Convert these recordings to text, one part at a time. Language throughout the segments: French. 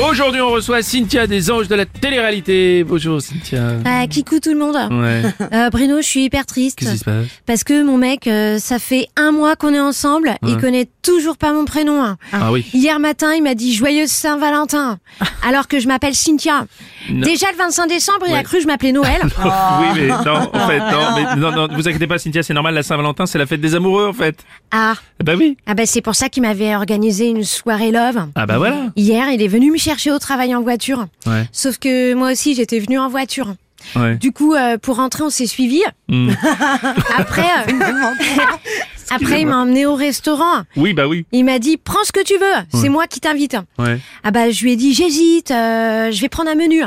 Aujourd'hui, on reçoit Cynthia des Anges de la télé-réalité. Bonjour Cynthia. Ah, Kikou tout le monde. Ouais. Euh, Bruno, je suis hyper triste. Qu'est-ce qui se passe? Parce que mon mec, euh, ça fait un mois qu'on est ensemble, il connaît toujours pas mon prénom. hein. Ah oui. Hier matin, il m'a dit joyeuse Saint-Valentin, alors que je m'appelle Cynthia. Non. Déjà le 25 décembre, il Ouais. a cru que je m'appelais Noël. Oui, mais non, en fait, non, mais non, non, vous inquiétez pas, Cynthia, c'est normal, la Saint-Valentin, c'est la fête des amoureux, en fait. Ah, Bah oui. ah bah c'est pour ça qu'il m'avait organisé une soirée love. Ah bah voilà. Hier, il est venu me chercher au travail en voiture. Ouais, Sauf que moi aussi, j'étais venue en voiture. ouais. Du coup, euh, pour rentrer, on s'est suivis. Hmm. Après, euh, après, il m'a emmené au restaurant. Oui, bah oui. Il m'a dit prends ce que tu veux, c'est moi qui t'invite. Ouais. Ah bah je lui ai dit j'hésite, euh, je vais prendre un menu.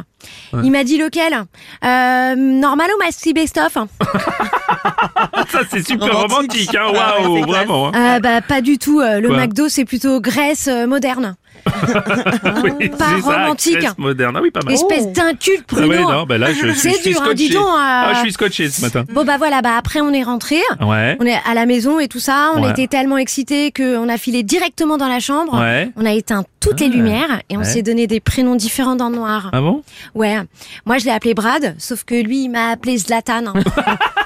Il m'a dit lequel? Euh, Normal ou maxi best of Ça, c'est super romantique, hein, waouh, vraiment. Hein. euh, Bah pas du tout. le Quoi? McDo c'est plutôt Grèce euh, moderne. Oui, pas ça, romantique. Moderne. Ah oui, pas mal. Espèce d'inculte Ah non, bah là, je, je C'est suis dur, hein, scotché. dis donc, euh. Ah, je suis scotché ce matin. Bon bah voilà, bah après on est rentré. Ouais. On est à la maison et tout ça. On Ouais. était tellement excités qu'on a filé directement dans la chambre. Ouais. On a éteint toutes les lumières et on s'est donné des prénoms différents dans le noir. Ah bon? Ouais. Moi, je l'ai appelé Brad, sauf que lui, il m'a appelé Zlatan.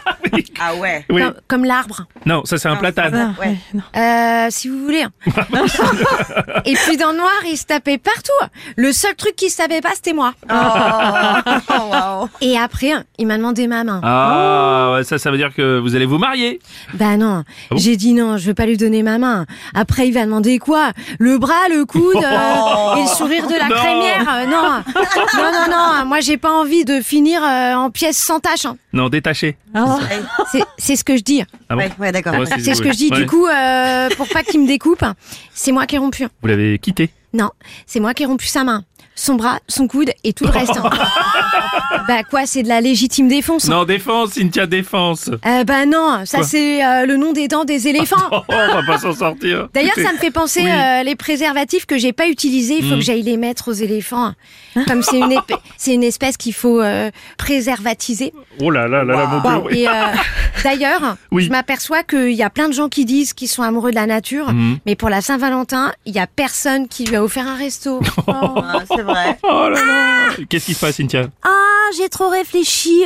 Ah ouais. Oui. comme, comme l'arbre. Non, ça c'est un platane. Ouais. Euh, si vous voulez. et puis dans le noir, il se tapait partout. Le seul truc qu'il se tapait pas, c'était moi. Oh, wow. Et après, il m'a demandé ma main. Ah, ouais, ça, ça veut dire que vous allez vous marier. Bah non, bon j'ai dit non, je veux pas lui donner ma main. Après, il va demander quoi? Le bras, le coude euh, et le sourire de la Non. crémière Euh, Non, non, non, non. Moi, j'ai pas envie de finir euh, en pièces sans tache. hein. Non, détaché. C'est- C'est ce que je dis. Ah bon Ouais, ouais, d'accord. Ouais, C'est ce que je dis. Ouais. Du coup, euh, pour pas qu'il me découpe, c'est moi qui ai rompu. Vous l'avez quitté? Non, c'est moi qui ai rompu sa main, son bras, son coude et tout le reste. hein. bah quoi, c'est de la légitime défense. Non, défense, Cynthia, défense. Euh, bah non, ça Quoi c'est euh, le nom des dents des éléphants. Oh, on va pas s'en sortir. D'ailleurs, ça me fait penser Oui. euh, les préservatifs que j'ai pas utilisés. Il faut Mhm. que j'aille les mettre aux éléphants. Comme c'est une, épè- c'est une espèce qu'il faut euh, préservatiser. Oh là là là là, mon Dieu. oui. Et euh, d'ailleurs, Oui. je m'aperçois qu'il y a plein de gens qui disent qu'ils sont amoureux de la nature, Mhm. mais pour la Saint-Valentin, il y a personne qui lui a offert un resto. Ah, c'est vrai. Oh là là. Qu'est-ce qui se passe, Cynthia? Ah, j'ai trop réfléchi.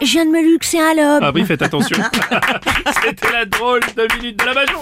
Je viens de me luxer un lobe. Ah oui, faites attention. C'était la drôle de minute de la Bajon.